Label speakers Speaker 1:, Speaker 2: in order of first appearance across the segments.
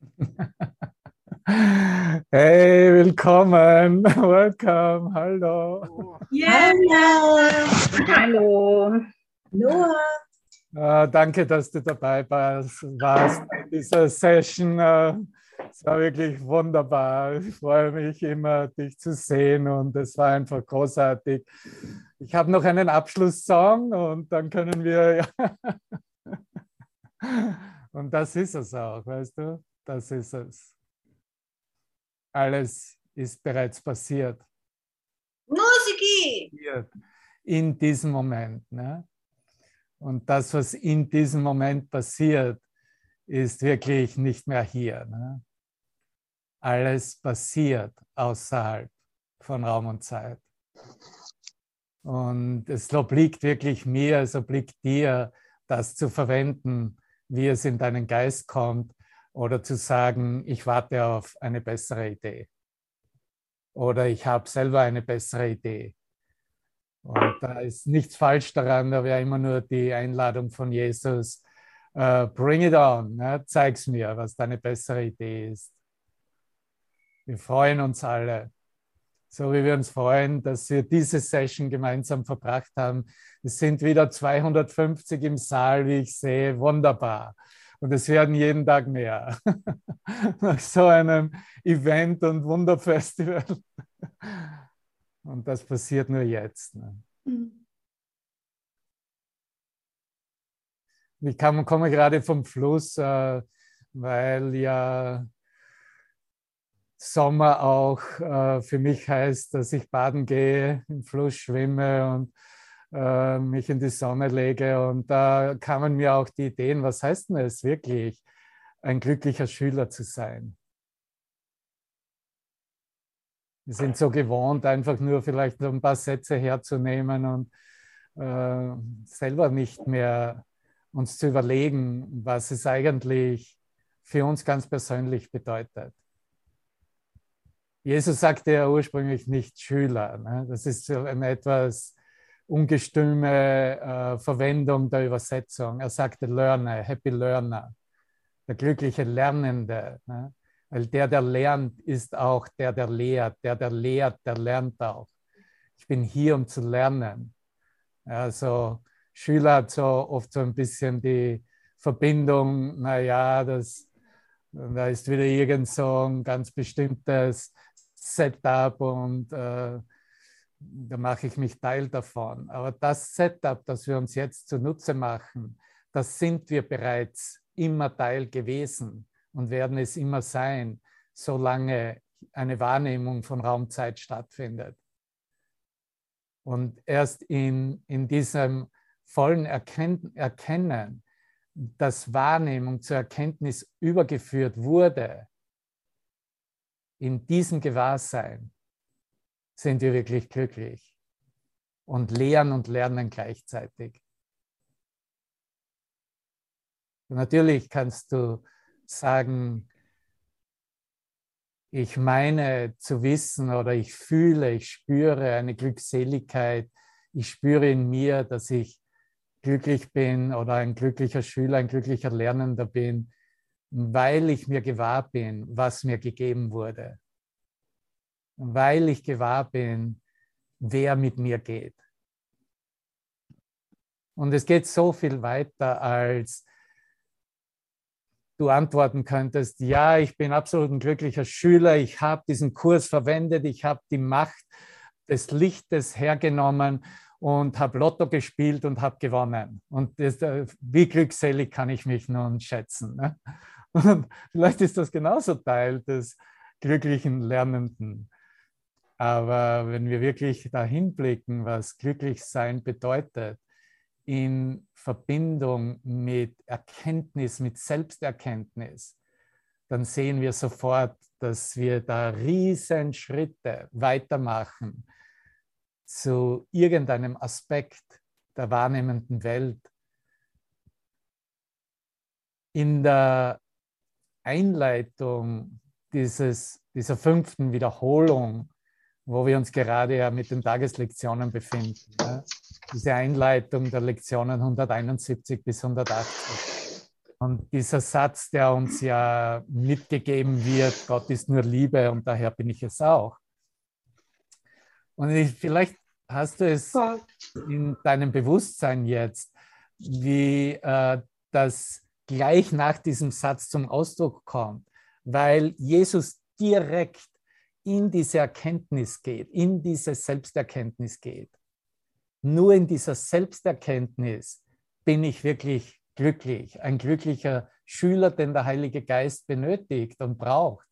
Speaker 1: Hey, willkommen, welcome, hallo.
Speaker 2: Ja,
Speaker 3: Hallo.
Speaker 2: Noah.
Speaker 1: Äh, danke, dass du dabei warst, bei dieser Session. Äh, es war wirklich wunderbar. Ich freue mich immer, dich zu sehen und es war einfach großartig. Ich habe noch einen Abschlusssong und dann können wir. und das ist es auch, weißt du? Das ist es. Alles ist bereits passiert.
Speaker 2: Musiki!
Speaker 1: In diesem Moment. Ne? Und das, was in diesem Moment passiert, ist wirklich nicht mehr hier. Ne? Alles passiert außerhalb von Raum und Zeit. Und es obliegt wirklich mir, es obliegt dir, das zu verwenden, wie es in deinen Geist kommt, oder zu sagen, ich warte auf eine bessere Idee. Oder ich habe selber eine bessere Idee. Und da ist nichts falsch daran, da wäre immer nur die Einladung von Jesus, uh, bring it on, ne? zeig's mir, was deine bessere Idee ist. Wir freuen uns alle, so wie wir uns freuen, dass wir diese Session gemeinsam verbracht haben. Es sind wieder 250 im Saal, wie ich sehe, wunderbar. Und es werden jeden Tag mehr. Nach so einem Event und Wunderfestival. Und das passiert nur jetzt. Ne? Mhm. Ich kam, komme gerade vom Fluss, äh, weil ja Sommer auch äh, für mich heißt, dass ich baden gehe, im Fluss schwimme und äh, mich in die Sonne lege. Und da kamen mir auch die Ideen, was heißt denn es wirklich, ein glücklicher Schüler zu sein? Wir sind so gewohnt, einfach nur vielleicht ein paar Sätze herzunehmen und äh, selber nicht mehr uns zu überlegen, was es eigentlich für uns ganz persönlich bedeutet. Jesus sagte ja ursprünglich nicht Schüler. Ne? Das ist so eine etwas ungestüme äh, Verwendung der Übersetzung. Er sagte Learner, Happy Learner, der glückliche Lernende. Ne? Weil der, der lernt, ist auch der, der lehrt. Der, der lehrt, der lernt auch. Ich bin hier, um zu lernen. Also Schüler hat so oft so ein bisschen die Verbindung, naja, das, da ist wieder irgend so ein ganz bestimmtes Setup und äh, da mache ich mich Teil davon. Aber das Setup, das wir uns jetzt zunutze machen, das sind wir bereits immer Teil gewesen und werden es immer sein, solange eine Wahrnehmung von Raumzeit stattfindet. Und erst in, in diesem vollen Erken Erkennen, dass Wahrnehmung zur Erkenntnis übergeführt wurde, in diesem Gewahrsein sind wir wirklich glücklich und lehren und lernen gleichzeitig. natürlich kannst du sagen, ich meine zu wissen oder ich fühle, ich spüre eine Glückseligkeit, ich spüre in mir, dass ich glücklich bin oder ein glücklicher Schüler, ein glücklicher Lernender bin, weil ich mir gewahr bin, was mir gegeben wurde, weil ich gewahr bin, wer mit mir geht. Und es geht so viel weiter als du antworten könntest, ja, ich bin absolut ein glücklicher Schüler, ich habe diesen Kurs verwendet, ich habe die Macht des Lichtes hergenommen und habe Lotto gespielt und habe gewonnen. Und das, äh, wie glückselig kann ich mich nun schätzen? Ne? Und vielleicht ist das genauso Teil des glücklichen Lernenden. Aber wenn wir wirklich dahin blicken, was glücklich sein bedeutet, in Verbindung mit Erkenntnis, mit Selbsterkenntnis, dann sehen wir sofort, dass wir da riesen Schritte weitermachen zu irgendeinem Aspekt der wahrnehmenden Welt. In der Einleitung dieses, dieser fünften Wiederholung wo wir uns gerade ja mit den Tageslektionen befinden. Ja? Diese Einleitung der Lektionen 171 bis 180. Und dieser Satz, der uns ja mitgegeben wird, Gott ist nur Liebe und daher bin ich es auch. Und ich, vielleicht hast du es in deinem Bewusstsein jetzt, wie äh, das gleich nach diesem Satz zum Ausdruck kommt, weil Jesus direkt in diese Erkenntnis geht, in diese Selbsterkenntnis geht. Nur in dieser Selbsterkenntnis bin ich wirklich glücklich, ein glücklicher Schüler, den der Heilige Geist benötigt und braucht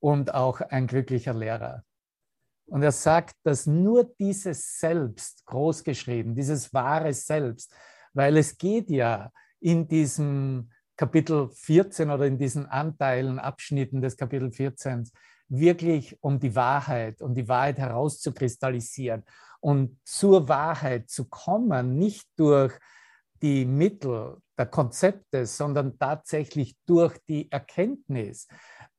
Speaker 1: und auch ein glücklicher Lehrer. Und er sagt, dass nur dieses Selbst großgeschrieben, dieses wahre Selbst, weil es geht ja in diesem Kapitel 14 oder in diesen Anteilen, Abschnitten des Kapitel 14 wirklich um die Wahrheit, um die Wahrheit herauszukristallisieren und zur Wahrheit zu kommen, nicht durch die Mittel der Konzepte, sondern tatsächlich durch die Erkenntnis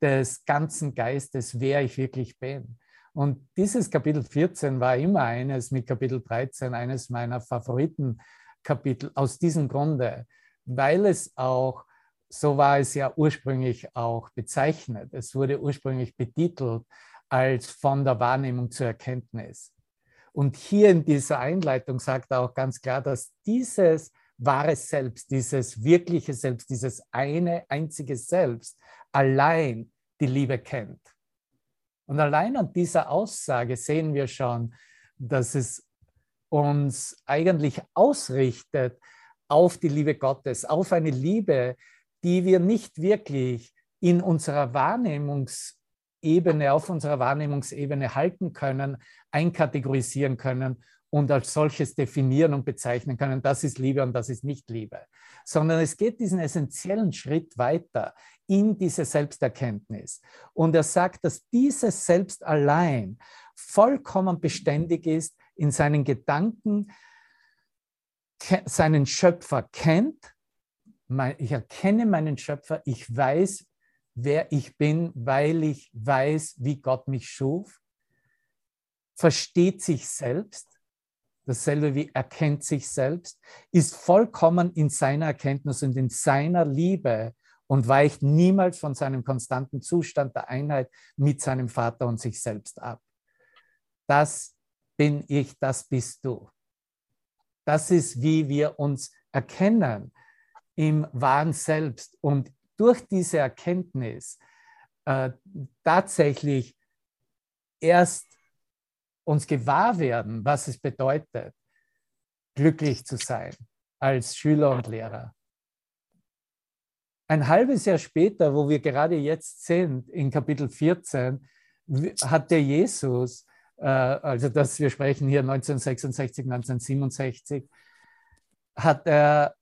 Speaker 1: des ganzen Geistes, wer ich wirklich bin. Und dieses Kapitel 14 war immer eines mit Kapitel 13, eines meiner Favoritenkapitel aus diesem Grunde, weil es auch, so war es ja ursprünglich auch bezeichnet, es wurde ursprünglich betitelt als von der Wahrnehmung zur Erkenntnis. Und hier in dieser Einleitung sagt er auch ganz klar, dass dieses wahre Selbst, dieses wirkliche Selbst, dieses eine einzige Selbst allein die Liebe kennt. Und allein an dieser Aussage sehen wir schon, dass es uns eigentlich ausrichtet auf die Liebe Gottes, auf eine Liebe, die wir nicht wirklich in unserer Wahrnehmungsebene, auf unserer Wahrnehmungsebene halten können, einkategorisieren können und als solches definieren und bezeichnen können, das ist Liebe und das ist nicht Liebe, sondern es geht diesen essentiellen Schritt weiter in diese Selbsterkenntnis. Und er sagt, dass dieses Selbst allein vollkommen beständig ist in seinen Gedanken, seinen Schöpfer kennt. Ich erkenne meinen Schöpfer, ich weiß, wer ich bin, weil ich weiß, wie Gott mich schuf, versteht sich selbst, dasselbe wie erkennt sich selbst, ist vollkommen in seiner Erkenntnis und in seiner Liebe und weicht niemals von seinem konstanten Zustand der Einheit mit seinem Vater und sich selbst ab. Das bin ich, das bist du. Das ist, wie wir uns erkennen im wahren Selbst. Und durch diese Erkenntnis äh, tatsächlich erst uns gewahr werden, was es bedeutet, glücklich zu sein als Schüler und Lehrer. Ein halbes Jahr später, wo wir gerade jetzt sind, in Kapitel 14, hat der Jesus, äh, also dass wir sprechen hier 1966, 1967, hat er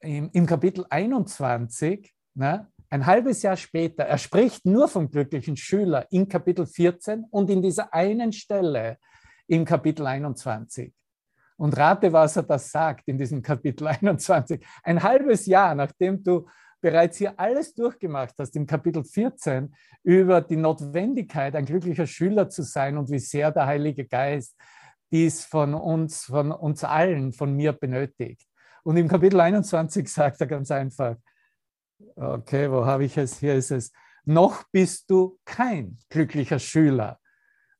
Speaker 1: im, im Kapitel 21, ne, ein halbes Jahr später, er spricht nur vom glücklichen Schüler in Kapitel 14 und in dieser einen Stelle im Kapitel 21. Und rate, was er das sagt in diesem Kapitel 21. Ein halbes Jahr, nachdem du bereits hier alles durchgemacht hast im Kapitel 14 über die Notwendigkeit, ein glücklicher Schüler zu sein und wie sehr der Heilige Geist dies von uns, von uns allen, von mir benötigt. Und im Kapitel 21 sagt er ganz einfach, okay, wo habe ich es? Hier ist es, noch bist du kein glücklicher Schüler,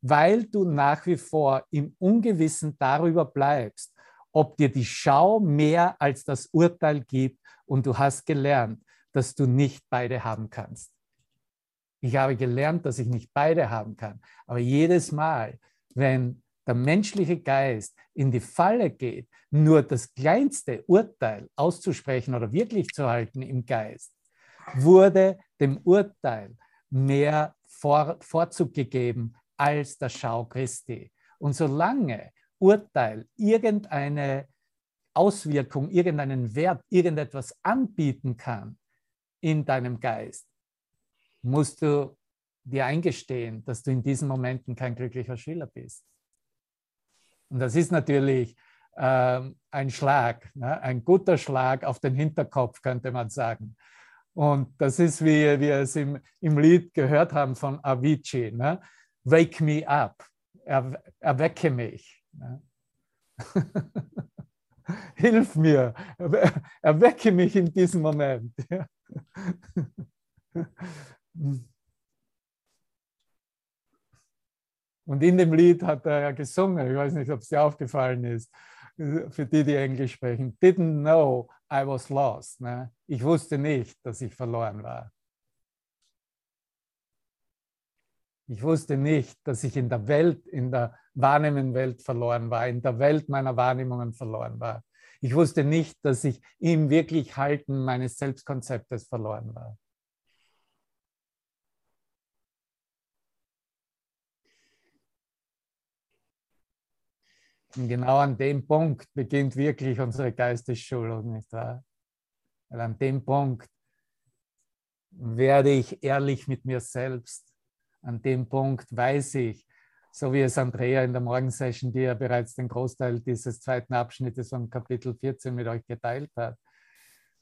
Speaker 1: weil du nach wie vor im Ungewissen darüber bleibst, ob dir die Schau mehr als das Urteil gibt und du hast gelernt, dass du nicht beide haben kannst. Ich habe gelernt, dass ich nicht beide haben kann. Aber jedes Mal, wenn der menschliche Geist in die Falle geht, nur das kleinste Urteil auszusprechen oder wirklich zu halten im Geist, wurde dem Urteil mehr Vor Vorzug gegeben als der Schau Christi. Und solange Urteil irgendeine Auswirkung, irgendeinen Wert, irgendetwas anbieten kann, in deinem Geist, musst du dir eingestehen, dass du in diesen Momenten kein glücklicher Schüler bist. Und das ist natürlich äh, ein Schlag, ne? ein guter Schlag auf den Hinterkopf, könnte man sagen. Und das ist, wie wir es im, im Lied gehört haben von Avicii, ne? Wake me up, er, erwecke mich. Ne? Hilf mir, erwecke mich in diesem Moment. Und in dem Lied hat er ja gesungen, ich weiß nicht, ob es dir aufgefallen ist, für die, die Englisch sprechen, didn't know I was lost. Ne? Ich wusste nicht, dass ich verloren war. Ich wusste nicht, dass ich in der Welt, in der wahrnehmenden Welt verloren war, in der Welt meiner Wahrnehmungen verloren war. Ich wusste nicht, dass ich im wirklich Halten meines Selbstkonzeptes verloren war. Und genau an dem Punkt beginnt wirklich unsere Geistesschulung, nicht wahr? Weil an dem Punkt werde ich ehrlich mit mir selbst. An dem Punkt weiß ich, so wie es Andrea in der Morgensession, die ja bereits den Großteil dieses zweiten Abschnittes von Kapitel 14 mit euch geteilt hat,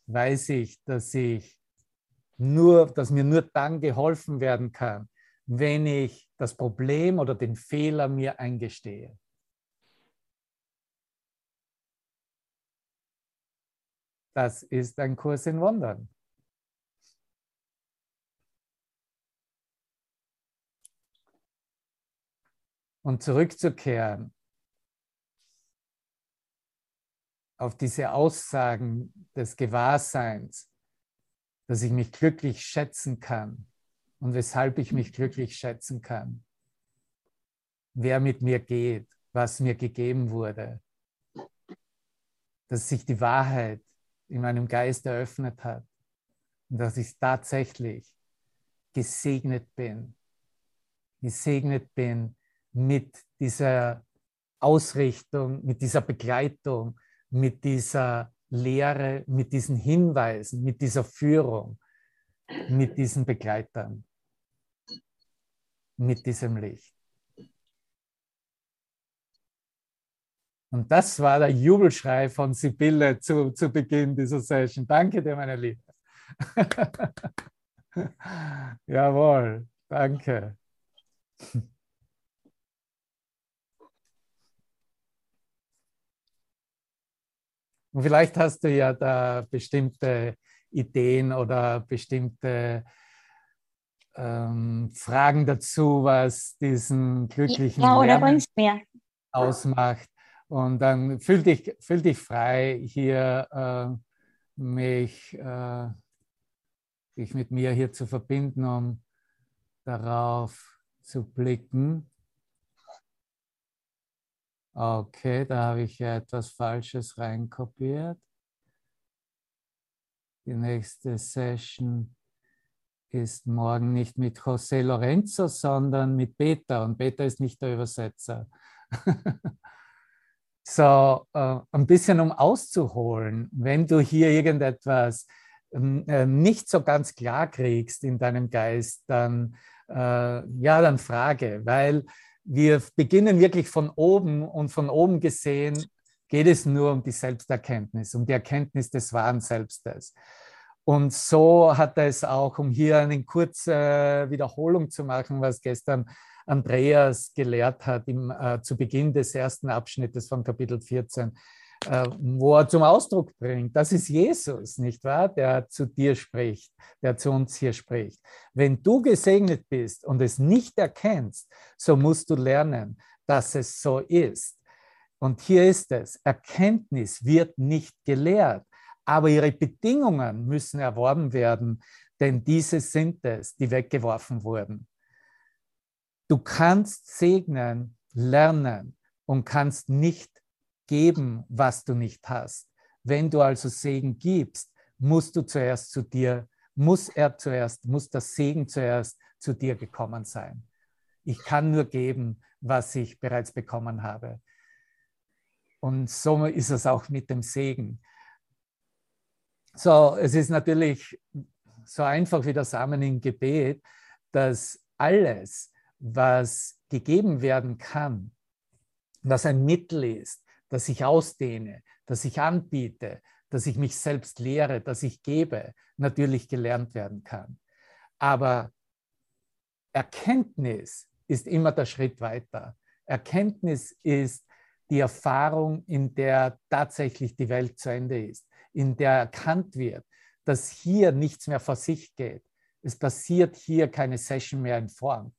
Speaker 1: weiß ich, dass ich nur, dass mir nur dann geholfen werden kann, wenn ich das Problem oder den Fehler mir eingestehe. Das ist ein Kurs in Wundern. Und zurückzukehren auf diese Aussagen des Gewahrseins, dass ich mich glücklich schätzen kann und weshalb ich mich glücklich schätzen kann, wer mit mir geht, was mir gegeben wurde, dass sich die Wahrheit in meinem Geist eröffnet hat dass ich tatsächlich gesegnet bin, gesegnet bin mit dieser Ausrichtung, mit dieser Begleitung, mit dieser Lehre, mit diesen Hinweisen, mit dieser Führung, mit diesen Begleitern, mit diesem Licht. Und das war der Jubelschrei von Sibylle zu, zu Beginn dieser Session. Danke dir, meine Liebe. Jawohl, danke. Und vielleicht hast du ja da bestimmte Ideen oder bestimmte ähm, Fragen dazu, was diesen glücklichen ja, Lernen ausmacht. Und dann fühl dich, fühl dich frei, hier äh, mich, äh, dich mit mir hier zu verbinden, um darauf zu blicken. Okay, da habe ich ja etwas Falsches reinkopiert. Die nächste Session ist morgen nicht mit José Lorenzo, sondern mit Peter. Und Peter ist nicht der Übersetzer. So, äh, ein bisschen um auszuholen, wenn du hier irgendetwas ähm, äh, nicht so ganz klar kriegst in deinem Geist, dann, äh, ja, dann frage, weil wir beginnen wirklich von oben und von oben gesehen geht es nur um die Selbsterkenntnis, um die Erkenntnis des wahren Selbstes. Und so hat er es auch, um hier eine kurze Wiederholung zu machen, was gestern Andreas gelehrt hat im, äh, zu Beginn des ersten Abschnittes von Kapitel 14, äh, wo er zum Ausdruck bringt, das ist Jesus, nicht wahr, der zu dir spricht, der zu uns hier spricht. Wenn du gesegnet bist und es nicht erkennst, so musst du lernen, dass es so ist. Und hier ist es, Erkenntnis wird nicht gelehrt, aber ihre Bedingungen müssen erworben werden, denn diese sind es, die weggeworfen wurden. Du kannst segnen, lernen und kannst nicht geben, was du nicht hast. Wenn du also Segen gibst, musst du zuerst zu dir, muss er zuerst, muss das Segen zuerst zu dir gekommen sein. Ich kann nur geben, was ich bereits bekommen habe. Und so ist es auch mit dem Segen. So, es ist natürlich so einfach wie der Samen im Gebet, dass alles, was gegeben werden kann, was ein Mittel ist, das ich ausdehne, das ich anbiete, dass ich mich selbst lehre, dass ich gebe, natürlich gelernt werden kann. Aber Erkenntnis ist immer der Schritt weiter. Erkenntnis ist die Erfahrung, in der tatsächlich die Welt zu Ende ist, in der erkannt wird, dass hier nichts mehr vor sich geht. Es passiert hier keine Session mehr in Form.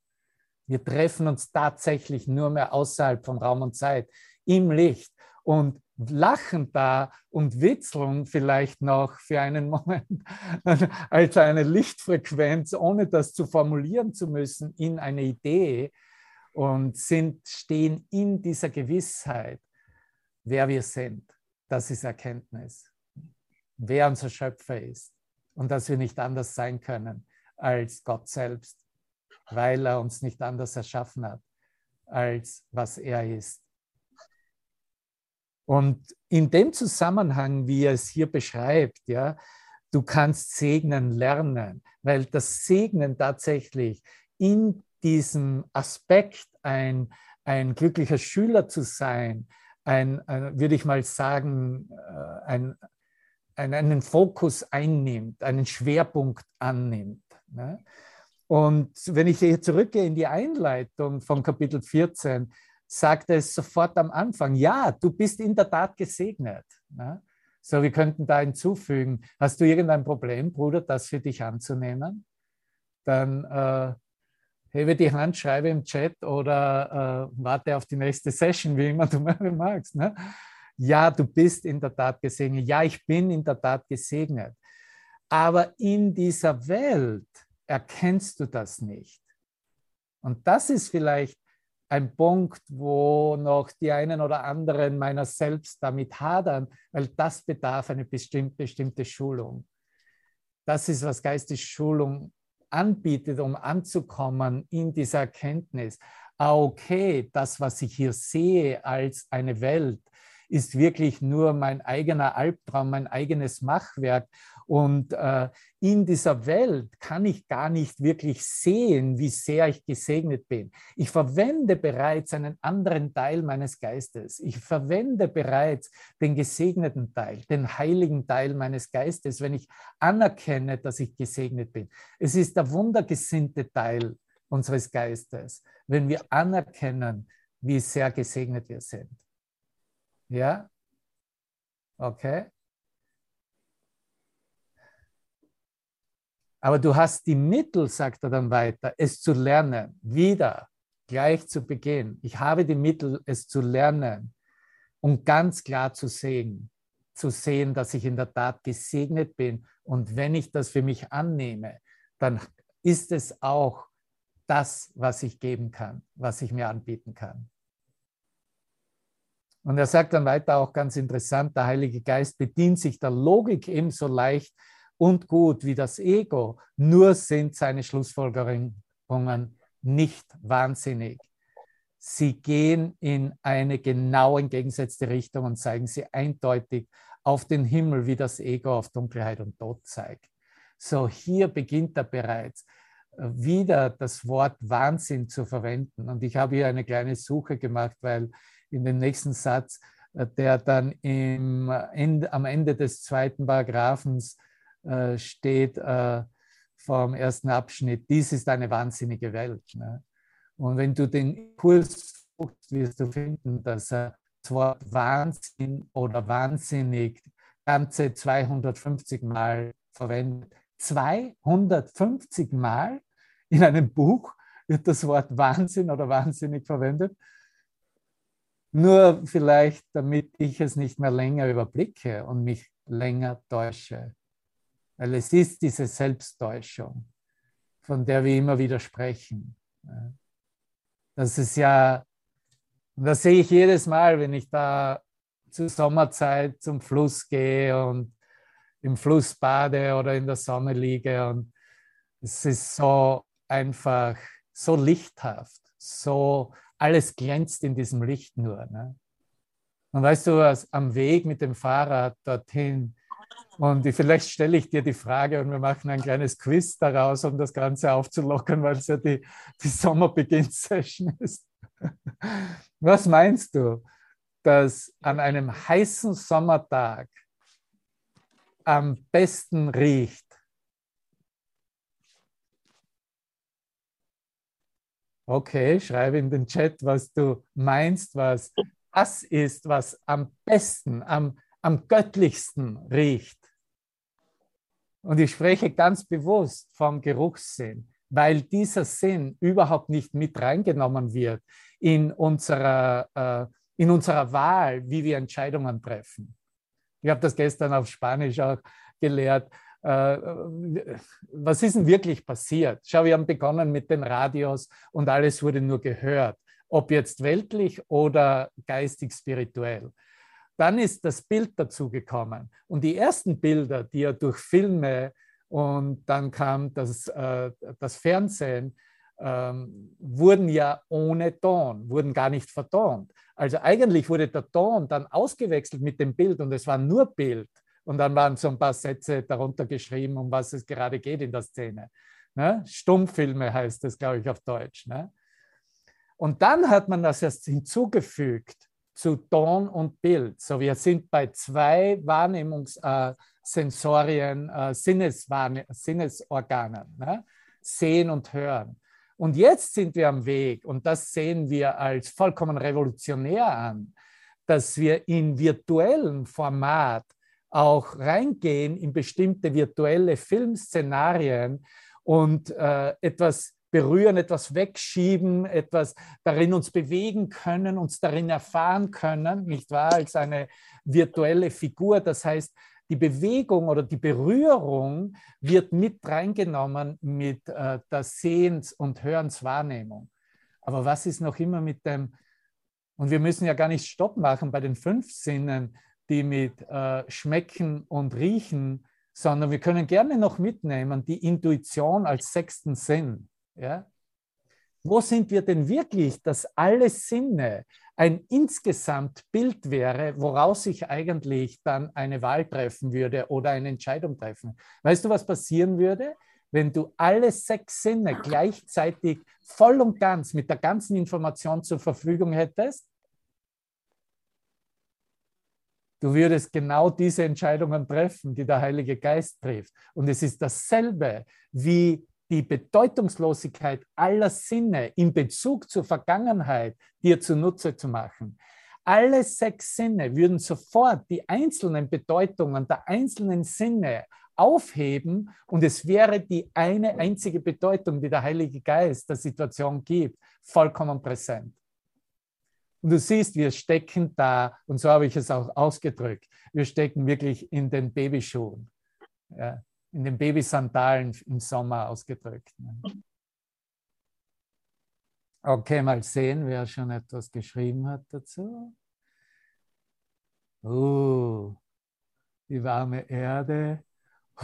Speaker 1: Wir treffen uns tatsächlich nur mehr außerhalb von Raum und Zeit, im Licht und lachen da und witzeln vielleicht noch für einen Moment als eine Lichtfrequenz, ohne das zu formulieren zu müssen, in eine Idee und sind, stehen in dieser Gewissheit, wer wir sind. Das ist Erkenntnis. Wer unser Schöpfer ist und dass wir nicht anders sein können als Gott selbst, weil er uns nicht anders erschaffen hat, als was er ist. Und in dem Zusammenhang, wie er es hier beschreibt, ja, du kannst segnen lernen, weil das Segnen tatsächlich in diesem Aspekt, ein, ein glücklicher Schüler zu sein, ein, ein würde ich mal sagen, äh, ein, ein, einen Fokus einnimmt, einen Schwerpunkt annimmt. Ne? Und wenn ich hier zurückgehe in die Einleitung von Kapitel 14, sagt es sofort am Anfang, ja, du bist in der Tat gesegnet. Ne? So, wir könnten da hinzufügen, hast du irgendein Problem, Bruder, das für dich anzunehmen? Dann äh, hebe die Hand, schreibe im Chat oder äh, warte auf die nächste Session, wie immer du magst. Ne? Ja, du bist in der Tat gesegnet. Ja, ich bin in der Tat gesegnet. Aber in dieser Welt erkennst du das nicht. Und das ist vielleicht ein Punkt, wo noch die einen oder anderen meiner selbst damit hadern, weil das bedarf eine bestimmte, bestimmte Schulung. Das ist, was Geistesschulung anbietet, um anzukommen in dieser Erkenntnis. Ah, okay, das, was ich hier sehe als eine Welt, ist wirklich nur mein eigener Albtraum, mein eigenes Machwerk. Und äh, in dieser Welt kann ich gar nicht wirklich sehen, wie sehr ich gesegnet bin. Ich verwende bereits einen anderen Teil meines Geistes. Ich verwende bereits den gesegneten Teil, den heiligen Teil meines Geistes, wenn ich anerkenne, dass ich gesegnet bin. Es ist der wundergesinnte Teil unseres Geistes, wenn wir anerkennen, wie sehr gesegnet wir sind. Ja? Okay. Aber du hast die Mittel, sagt er dann weiter, es zu lernen. Wieder, gleich zu Beginn. Ich habe die Mittel, es zu lernen und ganz klar zu sehen. Zu sehen, dass ich in der Tat gesegnet bin. Und wenn ich das für mich annehme, dann ist es auch das, was ich geben kann, was ich mir anbieten kann. Und er sagt dann weiter auch ganz interessant, der Heilige Geist bedient sich der Logik ebenso leicht und gut wie das Ego, nur sind seine Schlussfolgerungen nicht wahnsinnig. Sie gehen in eine genau entgegengesetzte Richtung und zeigen sie eindeutig auf den Himmel, wie das Ego auf Dunkelheit und Tod zeigt. So, hier beginnt er bereits wieder das Wort Wahnsinn zu verwenden. Und ich habe hier eine kleine Suche gemacht, weil in dem nächsten Satz, äh, der dann im Ende, am Ende des zweiten Paragraphens äh, steht äh, vom ersten Abschnitt, dies ist eine wahnsinnige Welt. Ne? Und wenn du den Kurs suchst, wirst du finden, dass er das Wort Wahnsinn oder wahnsinnig ganze 250 Mal verwendet. 250 Mal in einem Buch wird das Wort Wahnsinn oder wahnsinnig verwendet. Nur vielleicht, damit ich es nicht mehr länger überblicke und mich länger täusche. Weil es ist diese Selbsttäuschung, von der wir immer wieder sprechen. Das ist ja, das sehe ich jedes Mal, wenn ich da zur Sommerzeit zum Fluss gehe und im Fluss bade oder in der Sonne liege. Und es ist so einfach, so lichthaft, so alles glänzt in diesem Licht nur. Ne? Und weißt du was, am Weg mit dem Fahrrad dorthin, und vielleicht stelle ich dir die Frage und wir machen ein kleines Quiz daraus, um das Ganze aufzulockern, weil es ja die, die Sommerbeginn-Session ist. Was meinst du, dass an einem heißen Sommertag am besten riecht? Okay, schreibe in den Chat, was du meinst, was das ist, was am besten, am, am göttlichsten riecht. Und ich spreche ganz bewusst vom Geruchssinn, weil dieser Sinn überhaupt nicht mit reingenommen wird in unserer, äh, in unserer Wahl, wie wir Entscheidungen treffen. Ich habe das gestern auf Spanisch auch gelehrt. Äh, was ist denn wirklich passiert? Schau, wir haben begonnen mit den Radios und alles wurde nur gehört, ob jetzt weltlich oder geistig spirituell. Dann ist das Bild dazu gekommen. Und die ersten Bilder, die ja durch Filme und dann kam das, äh, das Fernsehen, ähm, wurden ja ohne Ton, wurden gar nicht vertont. Also eigentlich wurde der Ton dann ausgewechselt mit dem Bild und es war nur Bild. Und dann waren so ein paar Sätze darunter geschrieben, um was es gerade geht in der Szene. Ne? Stummfilme heißt das, glaube ich, auf Deutsch. Ne? Und dann hat man das erst hinzugefügt zu Ton und Bild. So, wir sind bei zwei Wahrnehmungssensorien, äh, äh, Sinnesorganen, ne? Sehen und Hören. Und jetzt sind wir am Weg, und das sehen wir als vollkommen revolutionär an, dass wir in virtuellen Format auch reingehen in bestimmte virtuelle Filmszenarien und äh, etwas berühren, etwas wegschieben, etwas darin uns bewegen können, uns darin erfahren können, nicht wahr, als eine virtuelle Figur. Das heißt, die Bewegung oder die Berührung wird mit reingenommen mit äh, der Sehens- und Hörenswahrnehmung. Aber was ist noch immer mit dem, und wir müssen ja gar nicht Stopp machen bei den fünf Sinnen, die mit äh, Schmecken und Riechen, sondern wir können gerne noch mitnehmen die Intuition als sechsten Sinn. Ja? Wo sind wir denn wirklich, dass alle Sinne ein insgesamt Bild wäre, woraus ich eigentlich dann eine Wahl treffen würde oder eine Entscheidung treffen? Weißt du, was passieren würde? Wenn du alle sechs Sinne gleichzeitig voll und ganz mit der ganzen Information zur Verfügung hättest, Du würdest genau diese Entscheidungen treffen, die der Heilige Geist trifft. Und es ist dasselbe wie die Bedeutungslosigkeit aller Sinne in Bezug zur Vergangenheit dir zunutze zu machen. Alle sechs Sinne würden sofort die einzelnen Bedeutungen der einzelnen Sinne aufheben und es wäre die eine einzige Bedeutung, die der Heilige Geist der Situation gibt, vollkommen präsent. Und du siehst, wir stecken da, und so habe ich es auch ausgedrückt, wir stecken wirklich in den Babyschuhen. Ja in den Babysandalen im Sommer ausgedrückt. Ne? Okay, mal sehen, wer schon etwas geschrieben hat dazu. Oh, die warme Erde,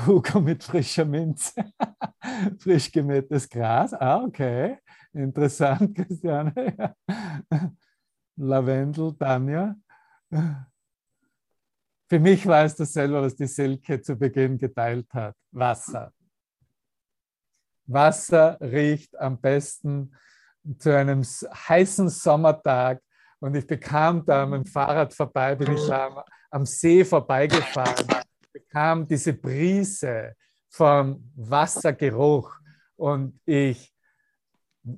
Speaker 1: Hugo mit frischer Minze, frisch gemähtes Gras. Ah, okay, interessant, Christiane. Lavendel, Tanja. Für mich war es dasselbe, was die Silke zu Beginn geteilt hat. Wasser. Wasser riecht am besten zu einem heißen Sommertag und ich bekam da dem Fahrrad vorbei, bin ich am, am See vorbeigefahren, bekam diese Brise vom Wassergeruch und ich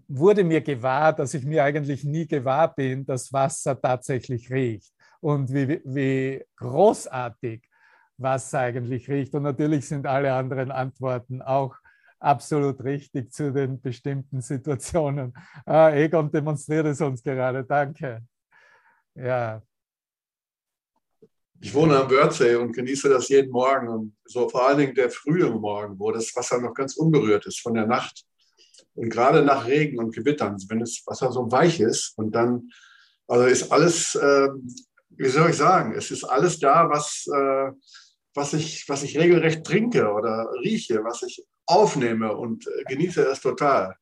Speaker 1: wurde mir gewahr, dass ich mir eigentlich nie gewahr bin, dass Wasser tatsächlich riecht und wie, wie großartig was eigentlich riecht. Und natürlich sind alle anderen Antworten auch absolut richtig zu den bestimmten Situationen. Ah, Egon demonstriert es uns gerade. Danke. Ja.
Speaker 2: Ich wohne am Wörthsee und genieße das jeden Morgen. Und so vor allen Dingen der frühe Morgen, wo das Wasser noch ganz unberührt ist von der Nacht. Und gerade nach Regen und Gewittern, wenn das Wasser so weich ist und dann, also ist alles äh, wie soll ich sagen, es ist alles da, was, äh, was, ich, was ich regelrecht trinke oder rieche, was ich aufnehme und äh, genieße es total.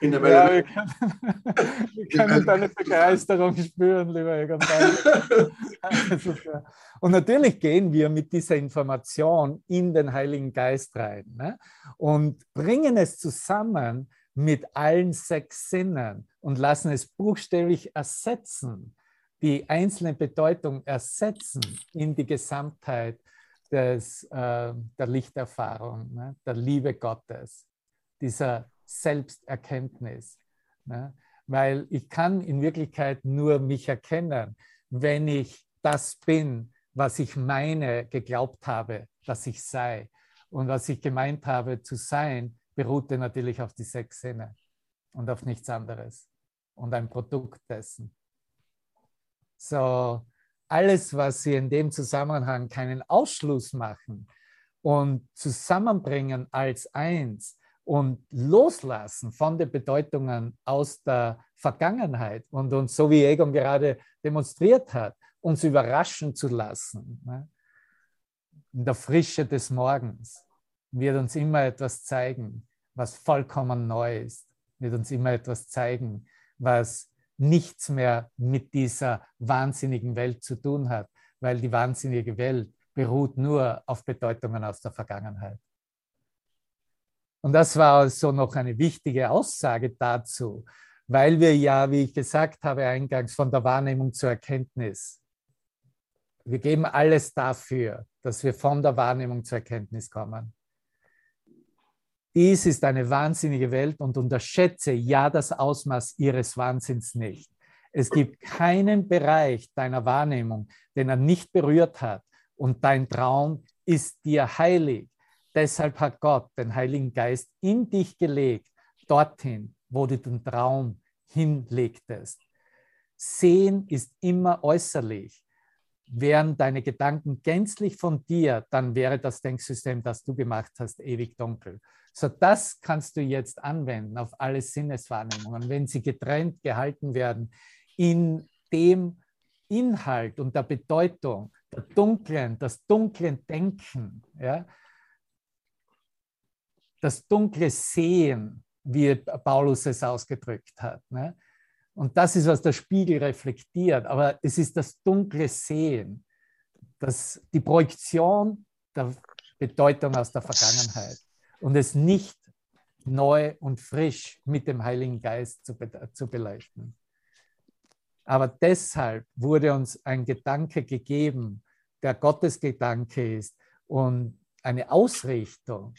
Speaker 1: In der ja, wir können, wir können deine Begeisterung spüren, lieber Egon. und natürlich gehen wir mit dieser Information in den Heiligen Geist rein ne? und bringen es zusammen mit allen sechs Sinnen und lassen es buchstäblich ersetzen die einzelne Bedeutung ersetzen in die Gesamtheit des, äh, der Lichterfahrung, ne? der Liebe Gottes, dieser Selbsterkenntnis. Ne? Weil ich kann in Wirklichkeit nur mich erkennen. wenn ich das bin, was ich meine, geglaubt habe, dass ich sei. Und was ich gemeint habe zu sein, beruhte natürlich auf die sechs Sinne und auf nichts anderes und ein Produkt dessen. So, alles, was Sie in dem Zusammenhang keinen Ausschluss machen und zusammenbringen als eins und loslassen von den Bedeutungen aus der Vergangenheit und uns, so wie Egon gerade demonstriert hat, uns überraschen zu lassen. Ne? In der Frische des Morgens wird uns immer etwas zeigen, was vollkommen neu ist, wird uns immer etwas zeigen, was nichts mehr mit dieser wahnsinnigen Welt zu tun hat, weil die wahnsinnige Welt beruht nur auf Bedeutungen aus der Vergangenheit. Und das war also noch eine wichtige Aussage dazu, weil wir ja, wie ich gesagt habe, eingangs von der Wahrnehmung zur Erkenntnis, wir geben alles dafür, dass wir von der Wahrnehmung zur Erkenntnis kommen. Dies ist eine wahnsinnige Welt und unterschätze ja das Ausmaß ihres Wahnsinns nicht. Es gibt keinen Bereich deiner Wahrnehmung, den er nicht berührt hat und dein Traum ist dir heilig. Deshalb hat Gott den Heiligen Geist in dich gelegt, dorthin, wo du den Traum hinlegtest. Sehen ist immer äußerlich. Wären deine Gedanken gänzlich von dir, dann wäre das Denksystem, das du gemacht hast, ewig dunkel. So, das kannst du jetzt anwenden auf alle Sinneswahrnehmungen. Wenn sie getrennt gehalten werden in dem Inhalt und der Bedeutung der dunklen, das dunklen Denken, ja, das dunkle Sehen, wie Paulus es ausgedrückt hat. Ne? Und das ist, was der Spiegel reflektiert. Aber es ist das dunkle Sehen, das, die Projektion der Bedeutung aus der Vergangenheit und es nicht neu und frisch mit dem Heiligen Geist zu, be zu beleuchten. Aber deshalb wurde uns ein Gedanke gegeben, der Gottesgedanke ist und eine Ausrichtung,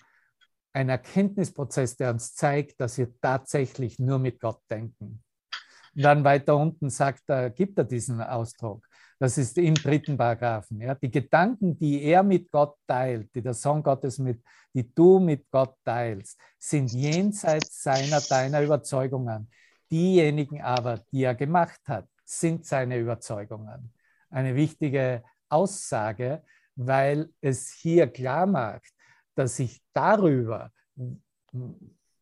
Speaker 1: ein Erkenntnisprozess, der uns zeigt, dass wir tatsächlich nur mit Gott denken. Und dann weiter unten sagt er, gibt er diesen Ausdruck. Das ist im dritten Paragraphen. Ja. Die Gedanken, die er mit Gott teilt, die der Sohn Gottes mit, die du mit Gott teilst, sind jenseits seiner, deiner Überzeugungen. Diejenigen aber, die er gemacht hat, sind seine Überzeugungen. Eine wichtige Aussage, weil es hier klar macht, dass ich darüber,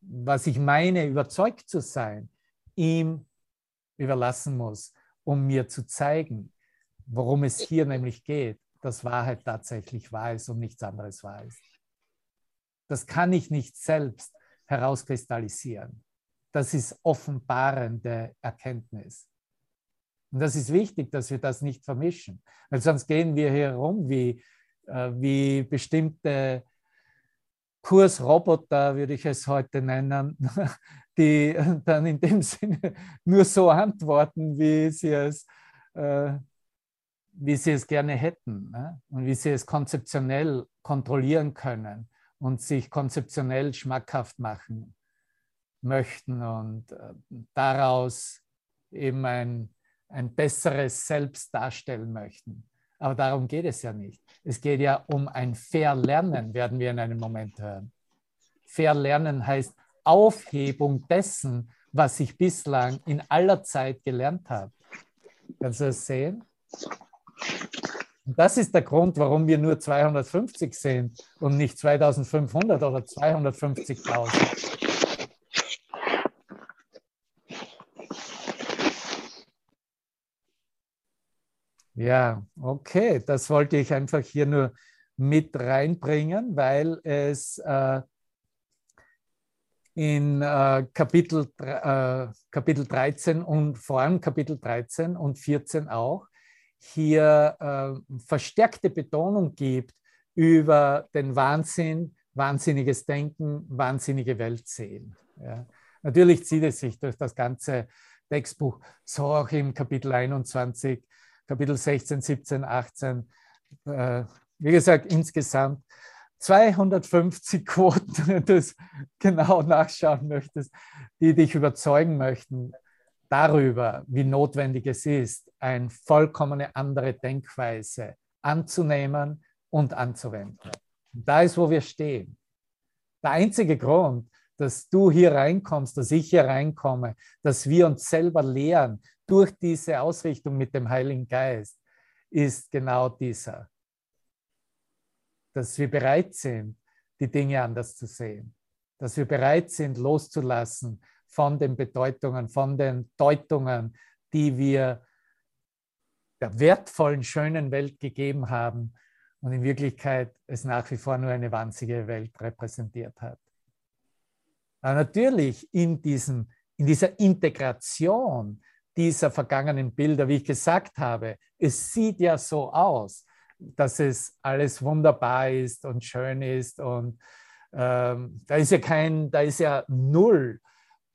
Speaker 1: was ich meine, überzeugt zu sein, ihm überlassen muss, um mir zu zeigen, worum es hier nämlich geht, dass Wahrheit tatsächlich wahr ist und nichts anderes wahr ist. Das kann ich nicht selbst herauskristallisieren. Das ist offenbarende Erkenntnis. Und das ist wichtig, dass wir das nicht vermischen, weil sonst gehen wir hier rum wie, äh, wie bestimmte Kursroboter, würde ich es heute nennen, die dann in dem Sinne nur so antworten, wie sie es äh, wie sie es gerne hätten ne? und wie sie es konzeptionell kontrollieren können und sich konzeptionell schmackhaft machen möchten und äh, daraus eben ein, ein besseres Selbst darstellen möchten. Aber darum geht es ja nicht. Es geht ja um ein Verlernen, werden wir in einem Moment hören. Verlernen heißt Aufhebung dessen, was ich bislang in aller Zeit gelernt habe. Kannst du das sehen? Das ist der Grund, warum wir nur 250 sind und nicht 2500 oder 250.000. Ja, okay, das wollte ich einfach hier nur mit reinbringen, weil es äh, in äh, Kapitel, äh, Kapitel 13 und vor allem Kapitel 13 und 14 auch hier äh, verstärkte Betonung gibt über den Wahnsinn, wahnsinniges Denken, wahnsinnige Welt sehen. Ja. Natürlich zieht es sich durch das ganze Textbuch, so auch im Kapitel 21, Kapitel 16, 17, 18. Äh, wie gesagt, insgesamt 250 Quoten, wenn du es genau nachschauen möchtest, die dich überzeugen möchten, darüber, wie notwendig es ist, eine vollkommene andere Denkweise anzunehmen und anzuwenden. da ist, wo wir stehen. Der einzige Grund, dass du hier reinkommst, dass ich hier reinkomme, dass wir uns selber lehren durch diese Ausrichtung mit dem Heiligen Geist, ist genau dieser. Dass wir bereit sind, die Dinge anders zu sehen. Dass wir bereit sind, loszulassen von den Bedeutungen, von den Deutungen, die wir der wertvollen, schönen Welt gegeben haben und in Wirklichkeit es nach wie vor nur eine wahnsinnige Welt repräsentiert hat. Aber natürlich in, diesem, in dieser Integration dieser vergangenen Bilder, wie ich gesagt habe, es sieht ja so aus, dass es alles wunderbar ist und schön ist und ähm, da ist ja kein, da ist ja null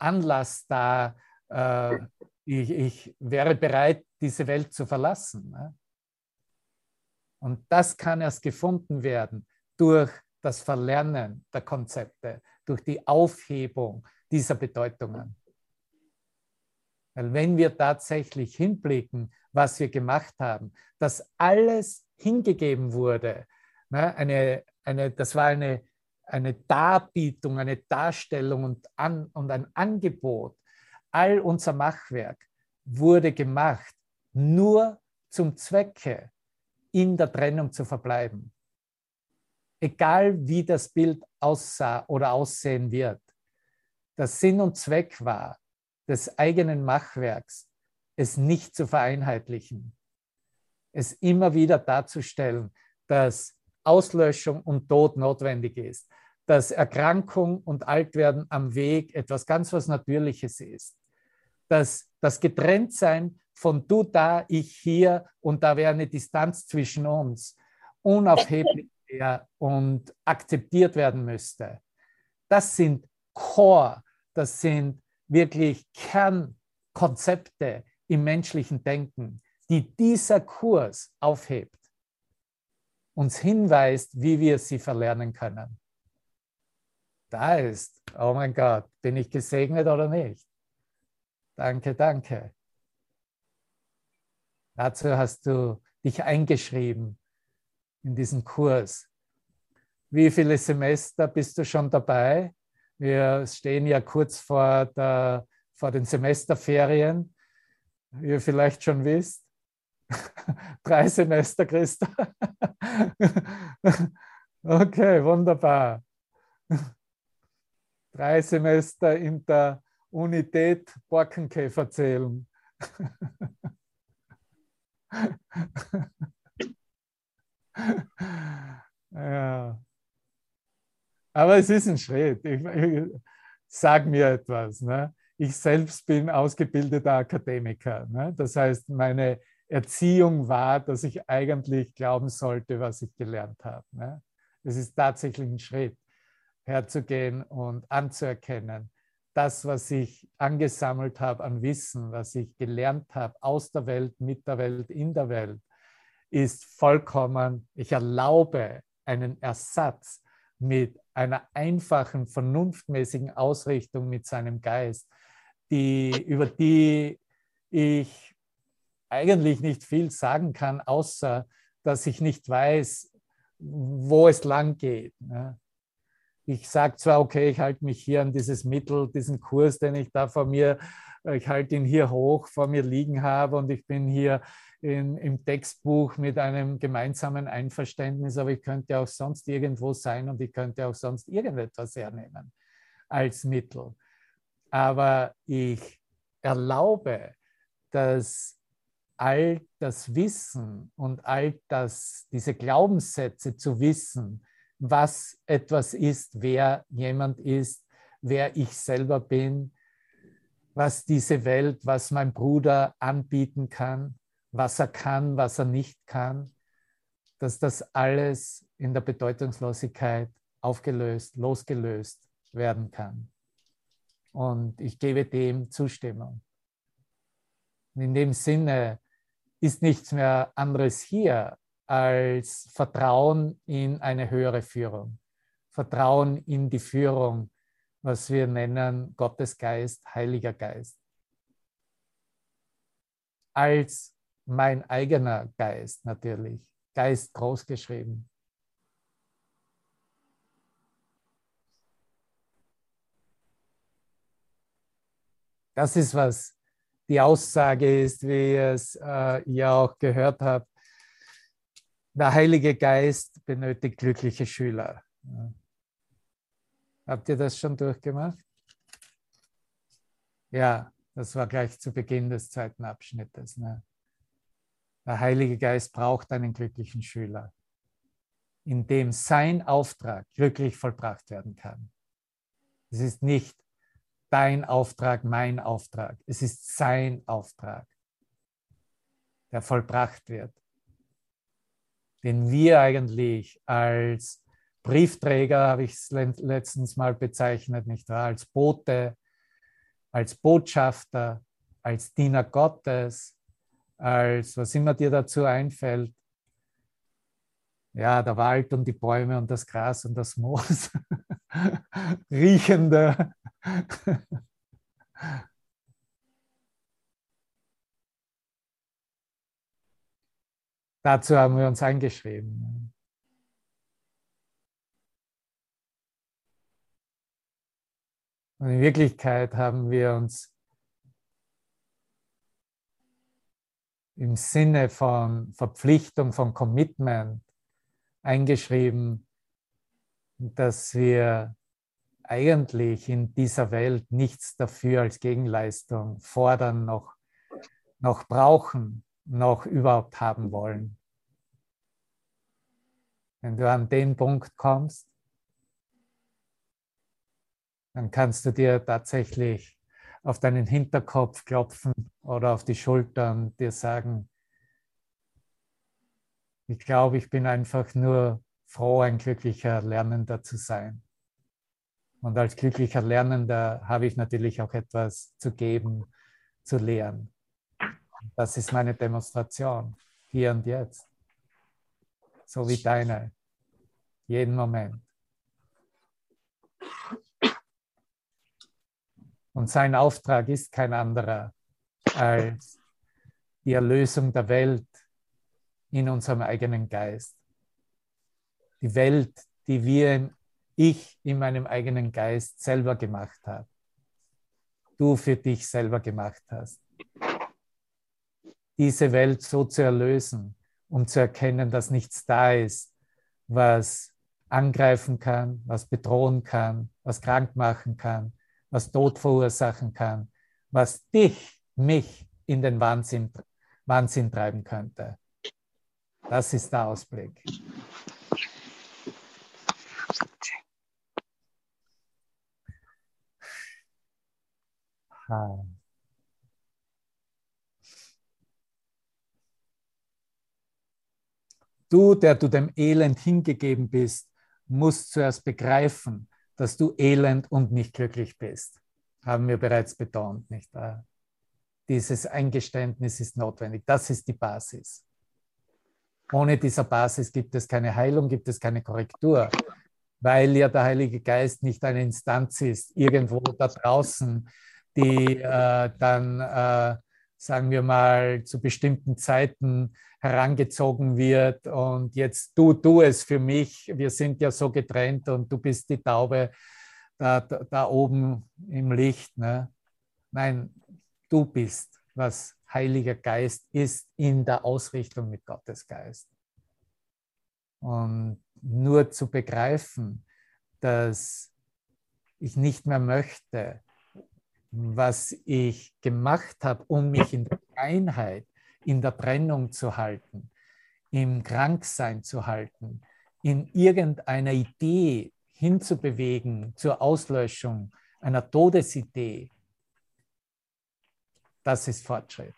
Speaker 1: Anlass da, äh, ich, ich, wäre bereit, diese Welt zu verlassen. Ne? Und das kann erst gefunden werden durch das Verlernen der Konzepte, durch die Aufhebung dieser Bedeutungen. Weil wenn wir tatsächlich hinblicken, was wir gemacht haben, dass alles hingegeben wurde, ne, eine, eine, das war eine, eine Darbietung, eine Darstellung und, an, und ein Angebot. All unser Machwerk wurde gemacht, nur zum Zwecke, in der Trennung zu verbleiben. Egal wie das Bild aussah oder aussehen wird. Der Sinn und Zweck war, des eigenen Machwerks, es nicht zu vereinheitlichen, es immer wieder darzustellen, dass Auslöschung und Tod notwendig ist, dass Erkrankung und Altwerden am Weg etwas ganz was Natürliches ist, dass das Getrenntsein von du da, ich hier und da wäre eine Distanz zwischen uns unaufheblich wäre und akzeptiert werden müsste. Das sind Core, das sind wirklich Kernkonzepte im menschlichen Denken, die dieser Kurs aufhebt, uns hinweist, wie wir sie verlernen können. Da ist, oh mein Gott, bin ich gesegnet oder nicht? Danke, danke. Dazu hast du dich eingeschrieben in diesen Kurs. Wie viele Semester bist du schon dabei? Wir stehen ja kurz vor, der, vor den Semesterferien, wie ihr vielleicht schon wisst. Drei Semester, Christa. okay, wunderbar. Drei Semester in der Unität Borkenkäfer zählen. ja. Aber es ist ein Schritt. Ich, ich, sag mir etwas. Ne? Ich selbst bin ausgebildeter Akademiker. Ne? Das heißt, meine Erziehung war, dass ich eigentlich glauben sollte, was ich gelernt habe. Ne? Es ist tatsächlich ein Schritt, herzugehen und anzuerkennen, das, was ich angesammelt habe an Wissen, was ich gelernt habe aus der Welt, mit der Welt, in der Welt, ist vollkommen, ich erlaube einen Ersatz mit einer einfachen, vernunftmäßigen Ausrichtung mit seinem Geist, die, über die ich eigentlich nicht viel sagen kann, außer dass ich nicht weiß, wo es lang geht. Ich sage zwar, okay, ich halte mich hier an dieses Mittel, diesen Kurs, den ich da vor mir, ich halte ihn hier hoch vor mir liegen habe und ich bin hier in, im Textbuch mit einem gemeinsamen Einverständnis, aber ich könnte auch sonst irgendwo sein und ich könnte auch sonst irgendetwas hernehmen als Mittel. Aber ich erlaube, dass all das Wissen und all das, diese Glaubenssätze zu wissen, was etwas ist, wer jemand ist, wer ich selber bin, was diese Welt, was mein Bruder anbieten kann, was er kann, was er nicht kann, dass das alles in der Bedeutungslosigkeit aufgelöst, losgelöst werden kann. Und ich gebe dem Zustimmung. Und in dem Sinne ist nichts mehr anderes hier als Vertrauen in eine höhere Führung. Vertrauen in die Führung, was wir nennen Gottes Geist, Heiliger Geist. als mein eigener Geist natürlich. Geist groß geschrieben. Das ist, was die Aussage ist, wie ihr es äh, ja auch gehört habt. Der Heilige Geist benötigt glückliche Schüler. Habt ihr das schon durchgemacht? Ja, das war gleich zu Beginn des zweiten Abschnittes. Ne? Der Heilige Geist braucht einen glücklichen Schüler, in dem sein Auftrag glücklich vollbracht werden kann. Es ist nicht dein Auftrag, mein Auftrag. Es ist sein Auftrag, der vollbracht wird. Den wir eigentlich als Briefträger, habe ich es letztens mal bezeichnet, nicht wahr? Als Bote, als Botschafter, als Diener Gottes, als was immer dir dazu einfällt. Ja, der Wald und die Bäume und das Gras und das Moos. Riechende. Dazu haben wir uns eingeschrieben. Und in Wirklichkeit haben wir uns im Sinne von Verpflichtung, von Commitment eingeschrieben, dass wir eigentlich in dieser Welt nichts dafür als Gegenleistung fordern, noch, noch brauchen, noch überhaupt haben wollen. Wenn du an den Punkt kommst, dann kannst du dir tatsächlich auf deinen Hinterkopf klopfen oder auf die Schultern dir sagen, ich glaube, ich bin einfach nur froh, ein glücklicher Lernender zu sein. Und als glücklicher Lernender habe ich natürlich auch etwas zu geben, zu lehren. Das ist meine Demonstration, hier und jetzt. So wie deine, jeden Moment. Und sein Auftrag ist kein anderer als die Erlösung der Welt in unserem eigenen Geist. Die Welt, die wir, ich in meinem eigenen Geist selber gemacht habe. Du für dich selber gemacht hast. Diese Welt so zu erlösen, um zu erkennen, dass nichts da ist, was angreifen kann, was bedrohen kann, was krank machen kann, was Tod verursachen kann, was dich, mich in den Wahnsinn, Wahnsinn treiben könnte. Das ist der Ausblick. Du, der du dem Elend hingegeben bist, musst zuerst begreifen, dass du elend und nicht glücklich bist. Haben wir bereits betont, nicht wahr? Dieses Eingeständnis ist notwendig. Das ist die Basis. Ohne dieser Basis gibt es keine Heilung, gibt es keine Korrektur, weil ja der Heilige Geist nicht eine Instanz ist, irgendwo da draußen, die äh, dann, äh, sagen wir mal, zu bestimmten Zeiten herangezogen wird und jetzt du, du es für mich, wir sind ja so getrennt und du bist die Taube da, da, da oben im Licht. Ne? Nein, du bist, was Heiliger Geist ist in der Ausrichtung mit Gottes Geist. Und nur zu begreifen, dass ich nicht mehr möchte, was ich gemacht habe, um mich in der Einheit in der Trennung zu halten, im Kranksein zu halten, in irgendeiner Idee hinzubewegen zur Auslöschung einer Todesidee, das ist Fortschritt.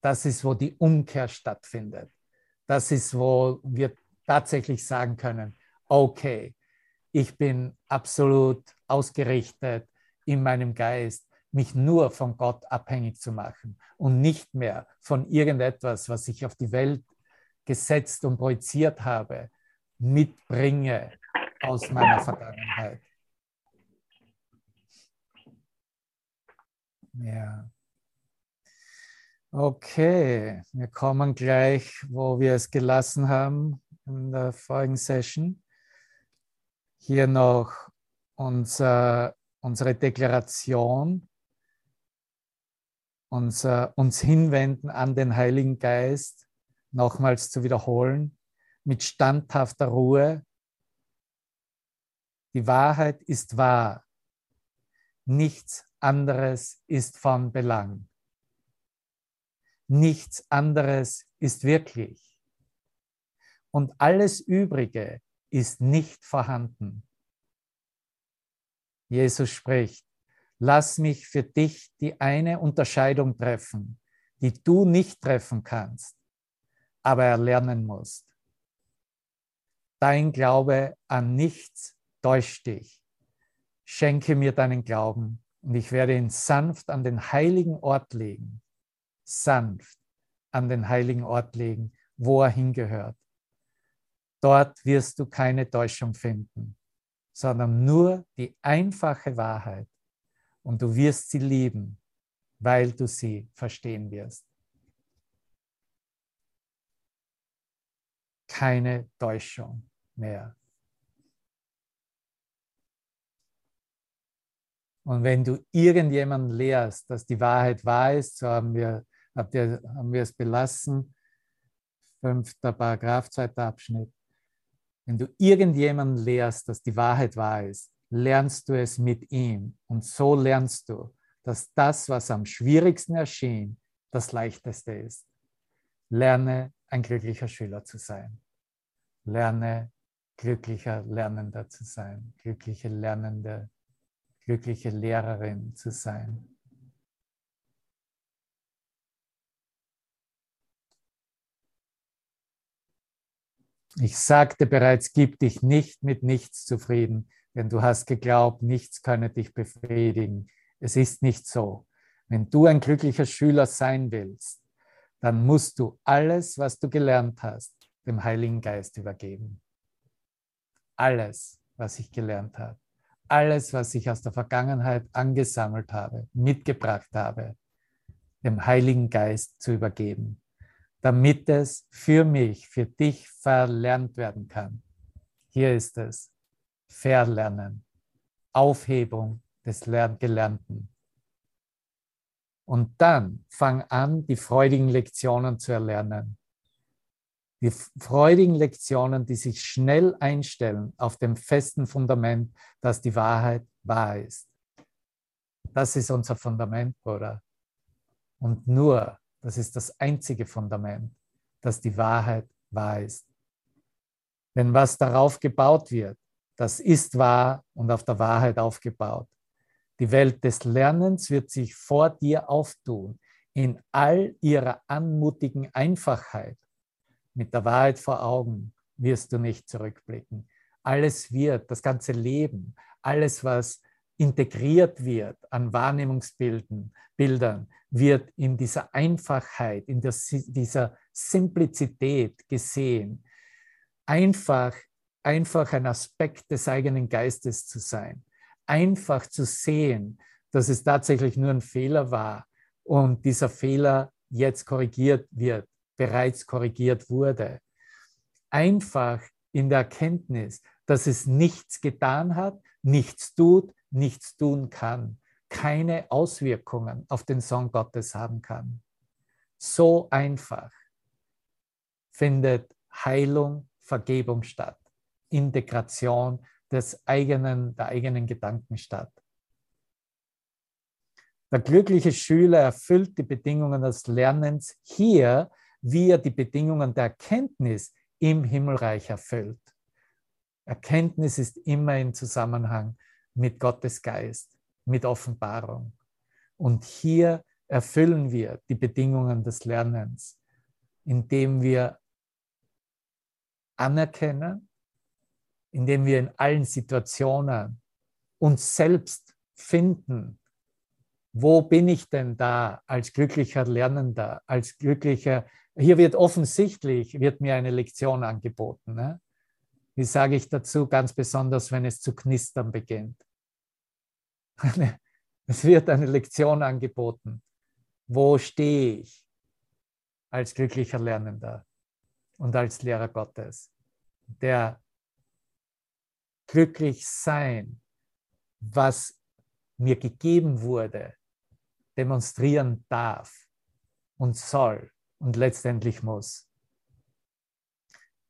Speaker 1: Das ist, wo die Umkehr stattfindet. Das ist, wo wir tatsächlich sagen können, okay, ich bin absolut ausgerichtet in meinem Geist mich nur von Gott abhängig zu machen und nicht mehr von irgendetwas, was ich auf die Welt gesetzt und projiziert habe, mitbringe aus meiner Vergangenheit. Ja. Okay, wir kommen gleich, wo wir es gelassen haben in der vorigen Session. Hier noch unser, unsere Deklaration, unser, uns hinwenden an den Heiligen Geist, nochmals zu wiederholen, mit standhafter Ruhe. Die Wahrheit ist wahr. Nichts anderes ist von Belang. Nichts anderes ist wirklich. Und alles Übrige ist nicht vorhanden. Jesus spricht, lass mich für dich die eine Unterscheidung treffen, die du nicht treffen kannst, aber erlernen musst. Dein Glaube an nichts täuscht dich. Schenke mir deinen Glauben und ich werde ihn sanft an den heiligen Ort legen sanft an den heiligen Ort legen, wo er hingehört. Dort wirst du keine Täuschung finden, sondern nur die einfache Wahrheit. Und du wirst sie lieben, weil du sie verstehen wirst. Keine Täuschung mehr. Und wenn du irgendjemanden lehrst, dass die Wahrheit wahr ist, so haben wir habt ihr, haben wir es belassen. Fünfter Paragraph, zweiter Abschnitt. Wenn du irgendjemanden lehrst, dass die Wahrheit wahr ist, lernst du es mit ihm. Und so lernst du, dass das, was am schwierigsten erschien, das leichteste ist. Lerne ein glücklicher Schüler zu sein. Lerne glücklicher Lernender zu sein. Glückliche Lernende, glückliche Lehrerin zu sein. Ich sagte bereits, gib dich nicht mit nichts zufrieden, denn du hast geglaubt, nichts könne dich befriedigen. Es ist nicht so. Wenn du ein glücklicher Schüler sein willst, dann musst du alles, was du gelernt hast, dem Heiligen Geist übergeben. Alles, was ich gelernt habe. Alles, was ich aus der Vergangenheit angesammelt habe, mitgebracht habe, dem Heiligen Geist zu übergeben damit es für mich, für dich verlernt werden kann. Hier ist es. Verlernen. Aufhebung des Gelernten. Und dann fang an, die freudigen Lektionen zu erlernen. Die freudigen Lektionen, die sich schnell einstellen auf dem festen Fundament, dass die Wahrheit wahr ist. Das ist unser Fundament, Bruder. Und nur das ist das einzige Fundament, dass die Wahrheit wahr ist. Denn was darauf gebaut wird, das ist wahr und auf der Wahrheit aufgebaut. Die Welt des Lernens wird sich vor dir auftun, in all ihrer anmutigen Einfachheit. Mit der Wahrheit vor Augen wirst du nicht zurückblicken. Alles wird, das ganze Leben, alles, was integriert wird an Wahrnehmungsbildern, Bildern, wird in dieser Einfachheit, in der, dieser Simplizität gesehen. Einfach, einfach ein Aspekt des eigenen Geistes zu sein. Einfach zu sehen, dass es tatsächlich nur ein Fehler war und dieser Fehler jetzt korrigiert wird, bereits korrigiert wurde. Einfach in der Erkenntnis, dass es nichts getan hat, nichts tut, nichts tun kann, keine Auswirkungen auf den Sohn Gottes haben kann. So einfach findet Heilung, Vergebung statt, Integration des eigenen, der eigenen Gedanken statt. Der glückliche Schüler erfüllt die Bedingungen des Lernens hier, wie er die Bedingungen der Erkenntnis im Himmelreich erfüllt. Erkenntnis ist immer in Zusammenhang mit Gottes Geist, mit Offenbarung. Und hier erfüllen wir die Bedingungen des Lernens, indem wir anerkennen, indem wir in allen Situationen uns selbst finden. Wo bin ich denn da als glücklicher Lernender, als glücklicher? Hier wird offensichtlich, wird mir eine Lektion angeboten. Ne? Wie sage ich dazu? Ganz besonders, wenn es zu knistern beginnt. Es wird eine Lektion angeboten. Wo stehe ich? als glücklicher Lernender und als Lehrer Gottes, der glücklich sein, was mir gegeben wurde, demonstrieren darf und soll und letztendlich muss.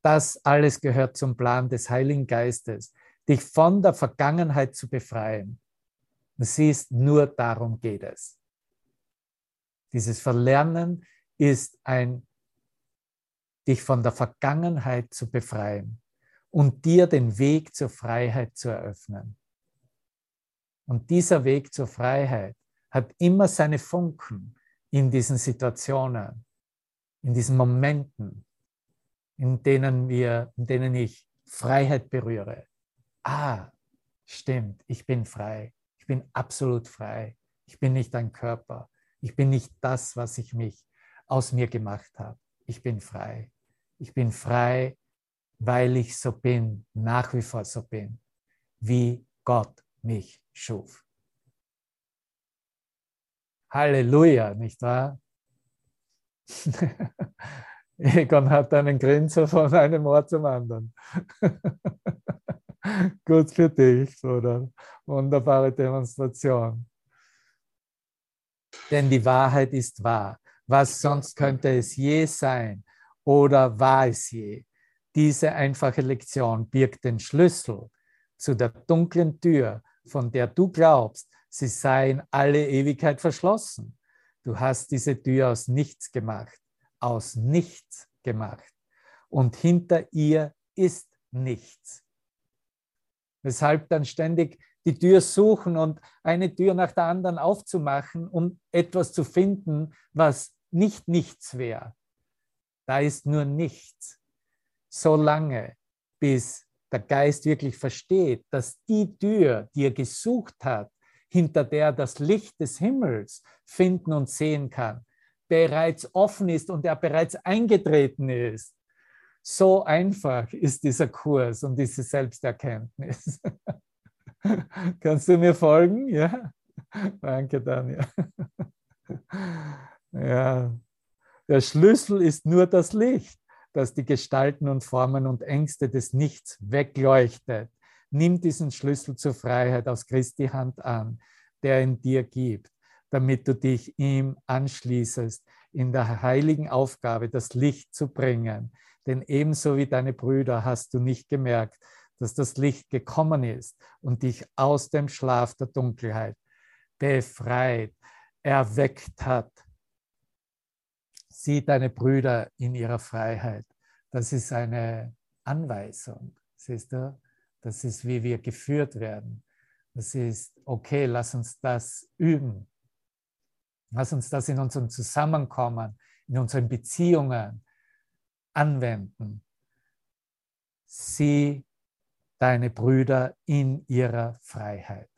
Speaker 1: Das alles gehört zum Plan des Heiligen Geistes, dich von der Vergangenheit zu befreien. Du siehst, nur darum geht es. Dieses Verlernen ist ein, dich von der Vergangenheit zu befreien und dir den Weg zur Freiheit zu eröffnen. Und dieser Weg zur Freiheit hat immer seine Funken in diesen Situationen, in diesen Momenten, in denen wir, in denen ich Freiheit berühre. Ah, stimmt, ich bin frei. Ich bin absolut frei. Ich bin nicht ein Körper. Ich bin nicht das, was ich mich aus mir gemacht habe. Ich bin frei. Ich bin frei, weil ich so bin, nach wie vor so bin, wie Gott mich schuf. Halleluja, nicht wahr? Egon hat einen Grinser von einem Ort zum anderen. Gut für dich, Bruder. Wunderbare Demonstration. Denn die Wahrheit ist wahr. Was sonst könnte es je sein oder war es je? Diese einfache Lektion birgt den Schlüssel zu der dunklen Tür, von der du glaubst, sie sei in alle Ewigkeit verschlossen. Du hast diese Tür aus nichts gemacht, aus nichts gemacht. Und hinter ihr ist nichts. Weshalb dann ständig die Tür suchen und eine Tür nach der anderen aufzumachen, um etwas zu finden, was nicht nichts wäre. Da ist nur nichts. So lange, bis der Geist wirklich versteht, dass die Tür, die er gesucht hat, hinter der er das Licht des Himmels finden und sehen kann, bereits offen ist und er bereits eingetreten ist. So einfach ist dieser Kurs und diese Selbsterkenntnis. Kannst du mir folgen? Ja? Danke, Daniel. ja. Der Schlüssel ist nur das Licht, das die Gestalten und Formen und Ängste des Nichts wegleuchtet. Nimm diesen Schlüssel zur Freiheit aus Christi Hand an, der in dir gibt, damit du dich ihm anschließest, in der heiligen Aufgabe das Licht zu bringen. Denn ebenso wie deine Brüder hast du nicht gemerkt, dass das Licht gekommen ist und dich aus dem Schlaf der Dunkelheit befreit, erweckt hat. Sieh deine Brüder in ihrer Freiheit. Das ist eine Anweisung, siehst du? Das ist, wie wir geführt werden. Das ist, okay, lass uns das üben. Lass uns das in unserem Zusammenkommen, in unseren Beziehungen anwenden. Sieh deine Brüder in ihrer Freiheit.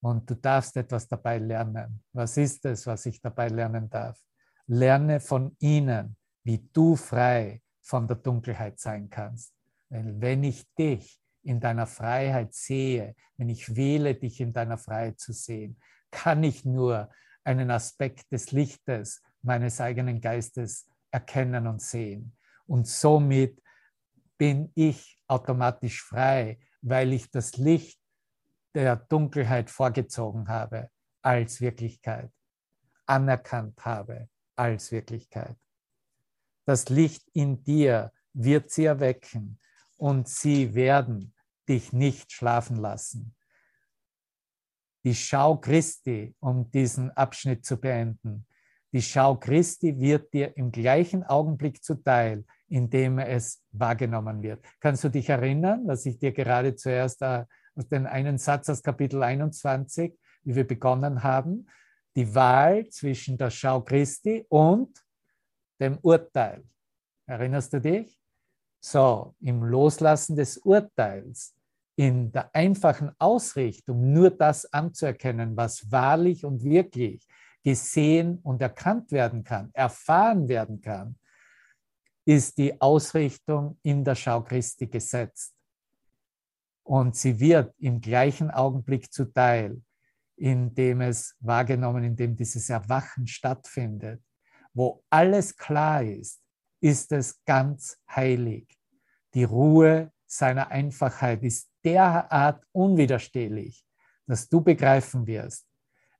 Speaker 1: Und du darfst etwas dabei lernen. Was ist es, was ich dabei lernen darf? Lerne von ihnen, wie du frei von der Dunkelheit sein kannst. Weil wenn ich dich in deiner Freiheit sehe, wenn ich wähle, dich in deiner Freiheit zu sehen, kann ich nur einen Aspekt des Lichtes meines eigenen Geistes erkennen und sehen. Und somit bin ich automatisch frei, weil ich das Licht der Dunkelheit vorgezogen habe als Wirklichkeit, anerkannt habe als Wirklichkeit. Das Licht in dir wird sie erwecken und sie werden dich nicht schlafen lassen. Die Schau Christi, um diesen Abschnitt zu beenden, die Schau Christi wird dir im gleichen Augenblick zuteil, in dem es wahrgenommen wird. Kannst du dich erinnern, was ich dir gerade zuerst äh, aus den einen Satz aus Kapitel 21, wie wir begonnen haben, die Wahl zwischen der Schau Christi und dem Urteil. Erinnerst du dich? So, im Loslassen des Urteils, in der einfachen Ausrichtung, nur das anzuerkennen, was wahrlich und wirklich gesehen und erkannt werden kann, erfahren werden kann, ist die Ausrichtung in der Schau Christi gesetzt. Und sie wird im gleichen Augenblick zuteil, in dem es wahrgenommen, in dem dieses Erwachen stattfindet, wo alles klar ist, ist es ganz heilig. Die Ruhe seiner Einfachheit ist derart unwiderstehlich, dass du begreifen wirst,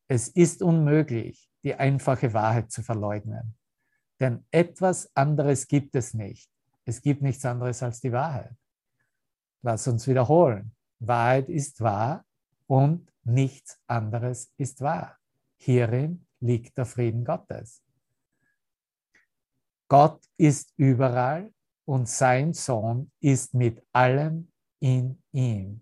Speaker 1: es ist unmöglich, die einfache Wahrheit zu verleugnen. Denn etwas anderes gibt es nicht. Es gibt nichts anderes als die Wahrheit. Lass uns wiederholen. Wahrheit ist wahr und nichts anderes ist wahr. Hierin liegt der Frieden Gottes. Gott ist überall und sein Sohn ist mit allem in ihm.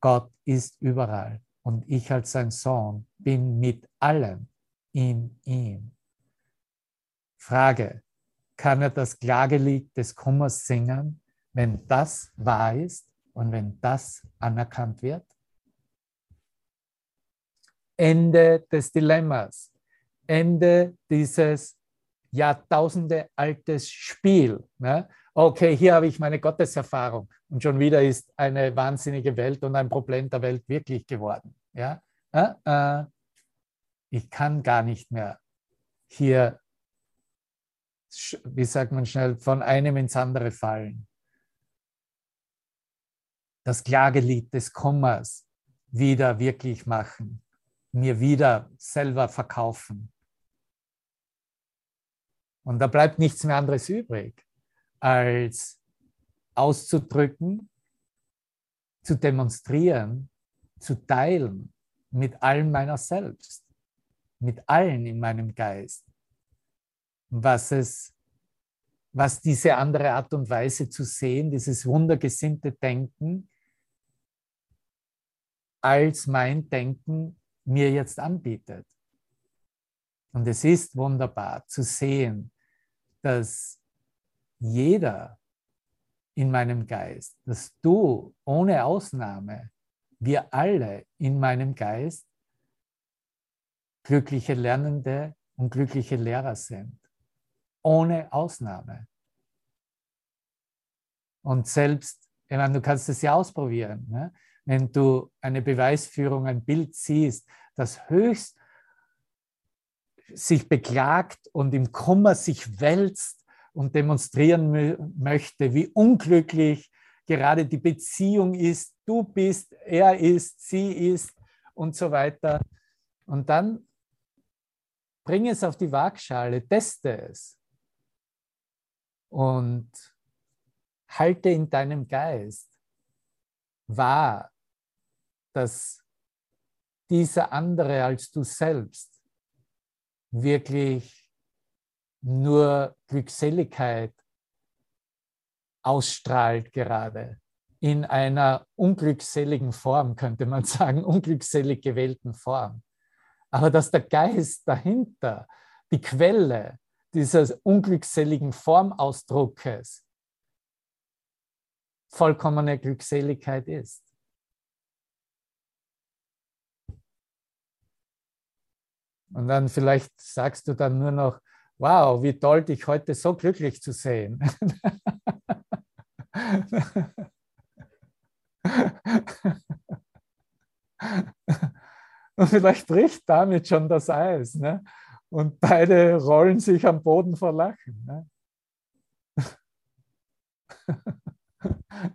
Speaker 1: Gott ist überall und ich als sein Sohn bin mit allem in ihm. Frage, kann er das Klagelied des Kummers singen, wenn das wahr ist und wenn das anerkannt wird? Ende des Dilemmas, Ende dieses Jahrtausende altes Spiel. Ne? Okay, hier habe ich meine Gotteserfahrung und schon wieder ist eine wahnsinnige Welt und ein Problem der Welt wirklich geworden. Ja? Äh, äh, ich kann gar nicht mehr hier, wie sagt man schnell, von einem ins andere fallen. Das Klagelied des Kummers wieder wirklich machen, mir wieder selber verkaufen. Und da bleibt nichts mehr anderes übrig, als auszudrücken, zu demonstrieren, zu teilen mit allem meiner selbst mit allen in meinem Geist, was es, was diese andere Art und Weise zu sehen, dieses wundergesinnte Denken, als mein Denken mir jetzt anbietet. Und es ist wunderbar zu sehen, dass jeder in meinem Geist, dass du ohne Ausnahme, wir alle in meinem Geist glückliche Lernende und glückliche Lehrer sind. Ohne Ausnahme. Und selbst, ich meine, du kannst es ja ausprobieren, ne? wenn du eine Beweisführung, ein Bild siehst, das höchst sich beklagt und im Kummer sich wälzt und demonstrieren möchte, wie unglücklich gerade die Beziehung ist, du bist, er ist, sie ist und so weiter. Und dann Bring es auf die Waagschale, teste es und halte in deinem Geist wahr, dass dieser andere als du selbst wirklich nur Glückseligkeit ausstrahlt gerade in einer unglückseligen Form, könnte man sagen, unglückselig gewählten Form aber dass der Geist dahinter, die Quelle dieses unglückseligen Formausdruckes, vollkommene Glückseligkeit ist. Und dann vielleicht sagst du dann nur noch, wow, wie toll, dich heute so glücklich zu sehen. Und vielleicht bricht damit schon das Eis. Ne? Und beide rollen sich am Boden vor Lachen. Ne?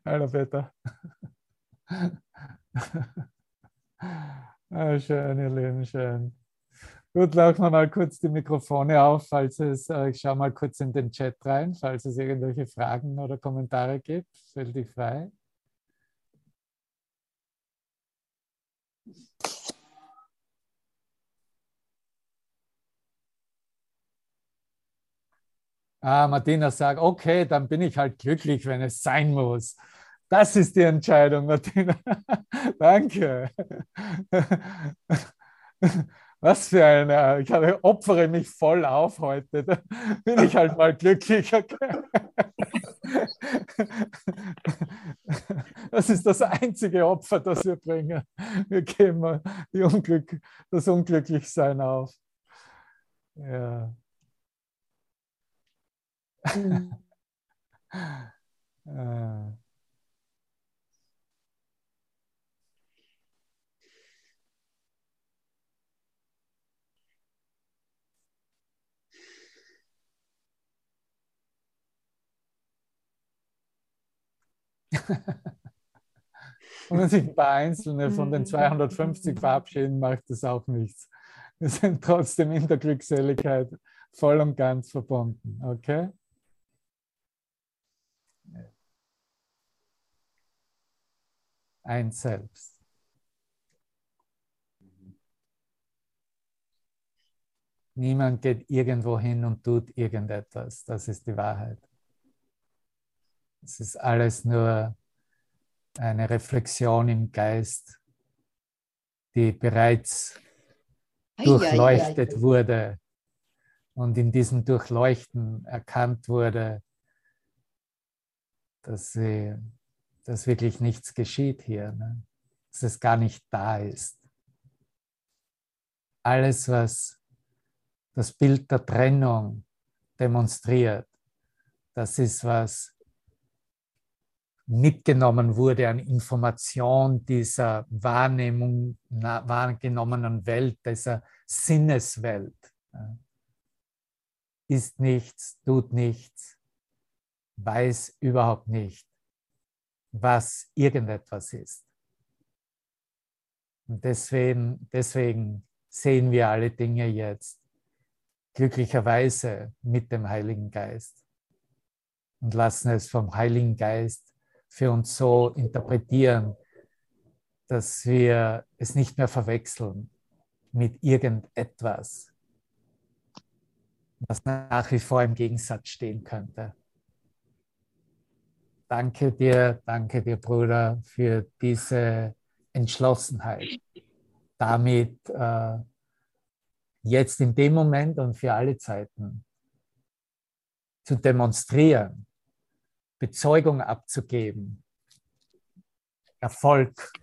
Speaker 1: Hallo Peter. ah, schön, ihr Lieben, schön. Gut, laufen wir mal kurz die Mikrofone auf, falls es, äh, ich schaue mal kurz in den Chat rein, falls es irgendwelche Fragen oder Kommentare gibt. Stell dich frei. Ah, Martina sagt, okay, dann bin ich halt glücklich, wenn es sein muss. Das ist die Entscheidung, Martina. Danke. Was für eine, ich habe, opfere mich voll auf heute. Da bin ich halt mal glücklich. Das ist das einzige Opfer, das wir bringen. Wir geben Unglück, das Unglücklichsein auf. Ja. Mhm. Und wenn sich ein paar Einzelne von den 250 verabschieden, macht das auch nichts. Wir sind trotzdem in der Glückseligkeit voll und ganz verbunden. Okay? Ein Selbst. Niemand geht irgendwo hin und tut irgendetwas. Das ist die Wahrheit. Es ist alles nur eine Reflexion im Geist, die bereits durchleuchtet wurde und in diesem Durchleuchten erkannt wurde, dass, sie, dass wirklich nichts geschieht hier, ne? dass es gar nicht da ist. Alles, was das Bild der Trennung demonstriert. Das ist, was mitgenommen wurde an Information dieser Wahrnehmung, wahrgenommenen Welt, dieser Sinneswelt. Ist nichts, tut nichts, weiß überhaupt nicht, was irgendetwas ist. Und deswegen, deswegen sehen wir alle Dinge jetzt glücklicherweise mit dem Heiligen Geist und lassen es vom Heiligen Geist für uns so interpretieren, dass wir es nicht mehr verwechseln mit irgendetwas, was nach wie vor im Gegensatz stehen könnte. Danke dir, danke dir, Bruder, für diese Entschlossenheit, damit äh, jetzt in dem Moment und für alle Zeiten zu demonstrieren, Bezeugung abzugeben, Erfolg,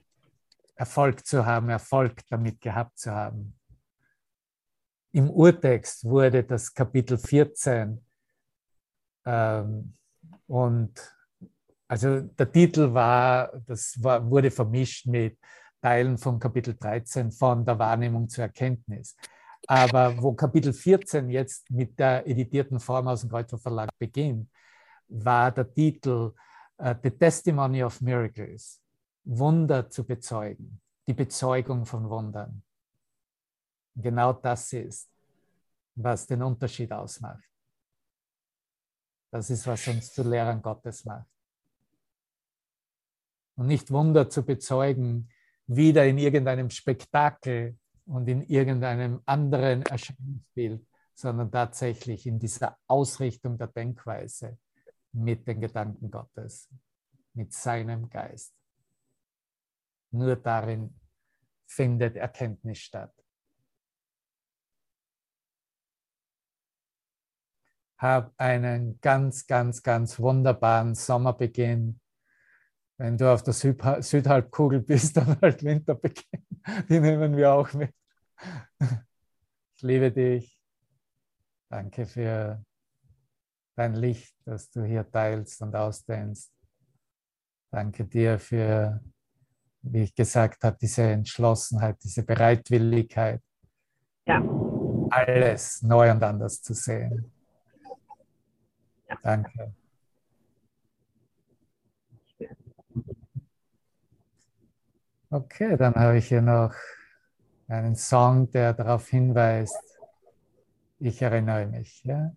Speaker 1: Erfolg zu haben, Erfolg damit gehabt zu haben. Im Urtext wurde das Kapitel 14 ähm, und also der Titel war, das war, wurde vermischt mit Teilen von Kapitel 13 von der Wahrnehmung zur Erkenntnis. Aber wo Kapitel 14 jetzt mit der editierten Form aus dem Kreuzler Verlag beginnt, war der Titel uh, The Testimony of Miracles, Wunder zu bezeugen, die Bezeugung von Wundern. Genau das ist, was den Unterschied ausmacht. Das ist, was uns zu Lehrern Gottes macht. Und nicht Wunder zu bezeugen, wieder in irgendeinem Spektakel und in irgendeinem anderen Erscheinungsbild, sondern tatsächlich in dieser Ausrichtung der Denkweise mit den Gedanken Gottes, mit seinem Geist. Nur darin findet Erkenntnis statt. Hab einen ganz, ganz, ganz wunderbaren Sommerbeginn. Wenn du auf der Südhalbkugel bist, dann halt Winterbeginn. Die nehmen wir auch mit. Ich liebe dich. Danke für dein Licht, das du hier teilst und ausdehnst. Danke dir für, wie ich gesagt habe, diese Entschlossenheit, diese Bereitwilligkeit, ja. alles neu und anders zu sehen. Ja. Danke. Okay, dann habe ich hier noch einen Song, der darauf hinweist, ich erinnere mich. Ja?